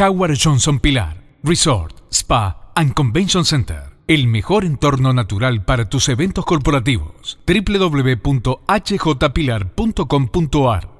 Howard Johnson Pilar, Resort, Spa and Convention Center. El mejor entorno natural para tus eventos corporativos. www.hjpilar.com.ar